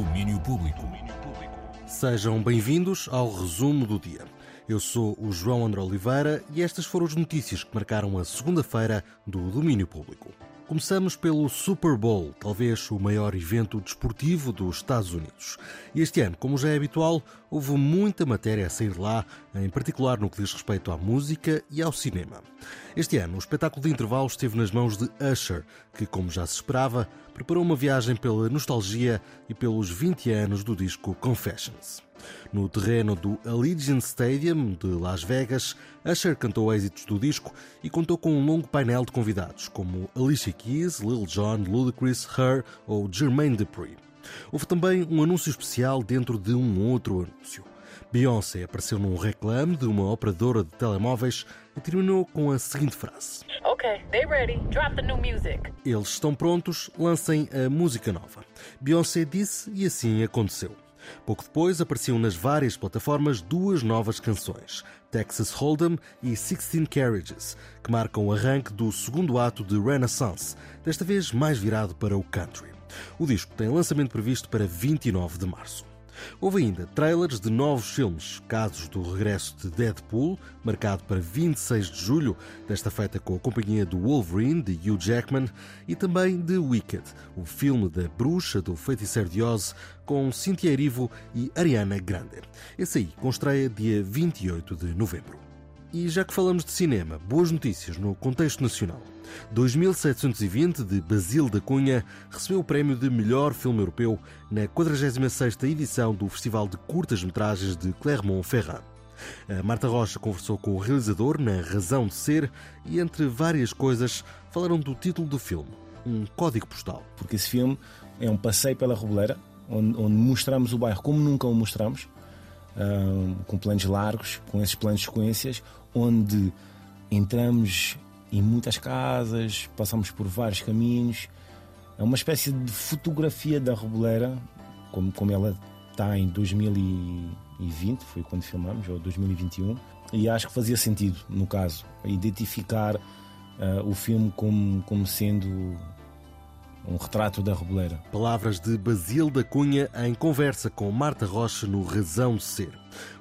Domínio Público. Sejam bem-vindos ao resumo do dia. Eu sou o João André Oliveira e estas foram as notícias que marcaram a segunda-feira do Domínio Público. Começamos pelo Super Bowl, talvez o maior evento desportivo dos Estados Unidos. Este ano, como já é habitual, houve muita matéria a sair lá, em particular no que diz respeito à música e ao cinema. Este ano, o espetáculo de intervalo esteve nas mãos de Usher, que, como já se esperava, preparou uma viagem pela nostalgia e pelos 20 anos do disco Confessions. No terreno do Allegiant Stadium de Las Vegas, Usher cantou êxitos do disco e contou com um longo painel de convidados, como Alicia Keys, Lil Jon, Ludacris, Her ou Jermaine Dupri. Houve também um anúncio especial dentro de um outro anúncio. Beyoncé apareceu num reclame de uma operadora de telemóveis e terminou com a seguinte frase: Okay, they ready. Drop the new music. Eles estão prontos, lancem a música nova. Beyoncé disse e assim aconteceu. Pouco depois apareciam nas várias plataformas duas novas canções, Texas Hold'em e Sixteen Carriages, que marcam o arranque do segundo ato de Renaissance, desta vez mais virado para o country. O disco tem lançamento previsto para 29 de março. Houve ainda trailers de novos filmes, casos do regresso de Deadpool, marcado para 26 de julho, desta feita com a companhia do Wolverine, de Hugh Jackman, e também de Wicked, o filme da bruxa do feiticeiro de Oz, com Cynthia Erivo e Ariana Grande. Esse aí, com estreia dia 28 de novembro. E já que falamos de cinema, boas notícias no contexto nacional. 2720 de Basile da Cunha recebeu o prémio de melhor filme europeu na 46ª edição do Festival de Curtas-Metragens de Clermont-Ferrand. A Marta Rocha conversou com o realizador na Razão de Ser e, entre várias coisas, falaram do título do filme, Um Código Postal. Porque esse filme é um passeio pela Reboleira, onde, onde mostramos o bairro como nunca o mostramos, com planos largos, com esses planos de sequências, onde entramos em muitas casas, passamos por vários caminhos. É uma espécie de fotografia da Reboleira, como, como ela está em 2020, foi quando filmamos, ou 2021, e acho que fazia sentido, no caso, identificar uh, o filme como, como sendo um retrato da Reboleira. Palavras de Basile da Cunha em conversa com Marta Rocha no Razão Ser.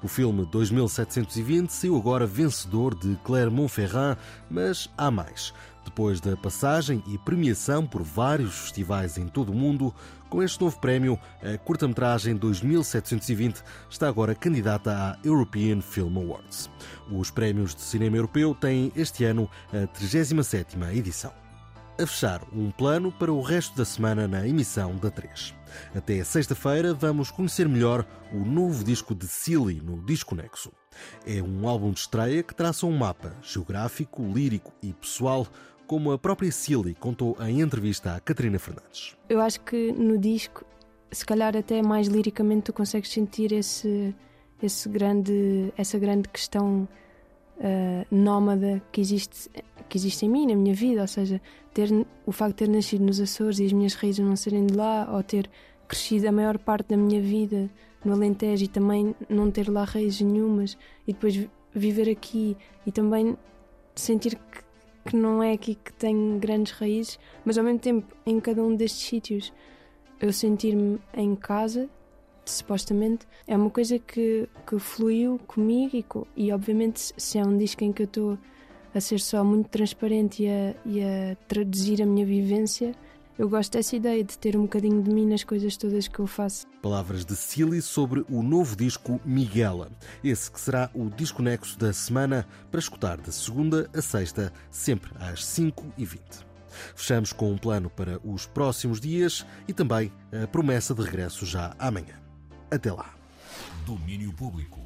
O filme 2720 saiu agora vencedor de Clermont-Ferrand, mas há mais. Depois da passagem e premiação por vários festivais em todo o mundo, com este novo prémio, a curta-metragem 2720 está agora candidata à European Film Awards. Os prémios de cinema europeu têm este ano a 37ª edição a fechar um plano para o resto da semana na emissão da 3. Até sexta-feira vamos conhecer melhor o novo disco de Silly no Disco Nexo. É um álbum de estreia que traça um mapa geográfico, lírico e pessoal, como a própria Silly contou em entrevista à Catarina Fernandes. Eu acho que no disco, se calhar até mais liricamente, tu consegues sentir esse, esse grande, essa grande questão uh, nómada que existe, que existe em mim, na minha vida, ou seja, ter, o facto de ter nascido nos Açores e as minhas raízes não serem de lá, ou ter crescido a maior parte da minha vida no Alentejo e também não ter lá raízes nenhumas, e depois viver aqui e também sentir que, que não é aqui que tenho grandes raízes, mas ao mesmo tempo em cada um destes sítios eu sentir-me em casa supostamente, é uma coisa que, que fluiu comigo e, e obviamente se é um disco em que eu estou a ser só muito transparente e a, e a traduzir a minha vivência, eu gosto dessa ideia de ter um bocadinho de mim nas coisas todas que eu faço. Palavras de Silly sobre o novo disco Miguela. Esse que será o disco nexo da semana para escutar de segunda a sexta, sempre às 5h20. Fechamos com um plano para os próximos dias e também a promessa de regresso já amanhã. Até lá. Domínio Público.